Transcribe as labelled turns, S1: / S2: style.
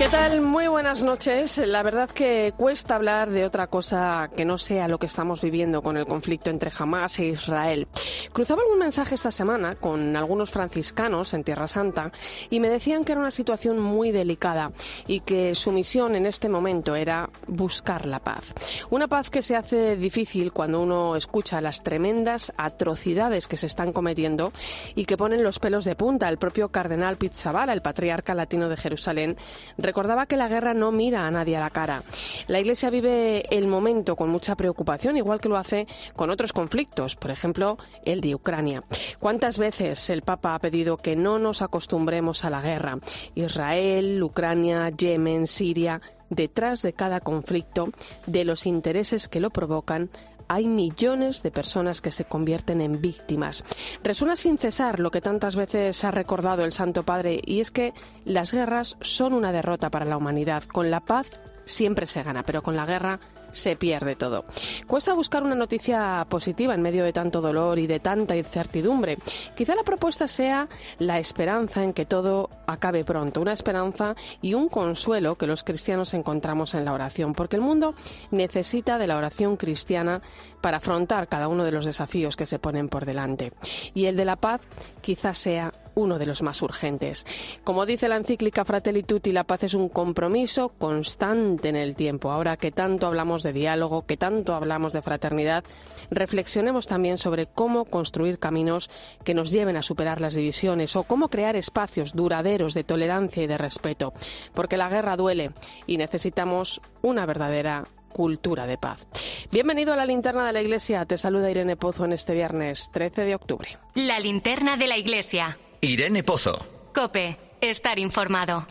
S1: ¿Qué tal? Muy buenas noches. La verdad que cuesta hablar de otra cosa que no sea lo que estamos viviendo con el conflicto entre Hamas e Israel. Cruzaba algún mensaje esta semana con algunos franciscanos en Tierra Santa y me decían que era una situación muy delicada y que su misión en este momento era buscar la paz. Una paz que se hace difícil cuando uno escucha las tremendas atrocidades que se están cometiendo y que ponen los pelos de punta. El propio cardenal Pizzabala, el patriarca latino de Jerusalén, recordaba que la guerra no mira a nadie a la cara. La Iglesia vive el momento con mucha preocupación, igual que lo hace con otros conflictos, por ejemplo, el de Ucrania. ¿Cuántas veces el Papa ha pedido que no nos acostumbremos a la guerra? Israel, Ucrania, Yemen, Siria. Detrás de cada conflicto, de los intereses que lo provocan, hay millones de personas que se convierten en víctimas. Resuena sin cesar lo que tantas veces ha recordado el Santo Padre, y es que las guerras son una derrota para la humanidad. Con la paz siempre se gana, pero con la guerra se pierde todo. Cuesta buscar una noticia positiva en medio de tanto dolor y de tanta incertidumbre. Quizá la propuesta sea la esperanza en que todo acabe pronto, una esperanza y un consuelo que los cristianos encontramos en la oración, porque el mundo necesita de la oración cristiana para afrontar cada uno de los desafíos que se ponen por delante. Y el de la paz quizás sea uno de los más urgentes. Como dice la encíclica Fratelli Tutti, la paz es un compromiso constante en el tiempo. Ahora que tanto hablamos de diálogo, que tanto hablamos de fraternidad, reflexionemos también sobre cómo construir caminos que nos lleven a superar las divisiones o cómo crear espacios duraderos de tolerancia y de respeto, porque la guerra duele y necesitamos una verdadera cultura de paz. Bienvenido a la linterna de la iglesia. Te saluda Irene Pozo en este viernes 13 de octubre.
S2: La linterna de la iglesia.
S3: Irene Pozo.
S2: Cope, estar informado.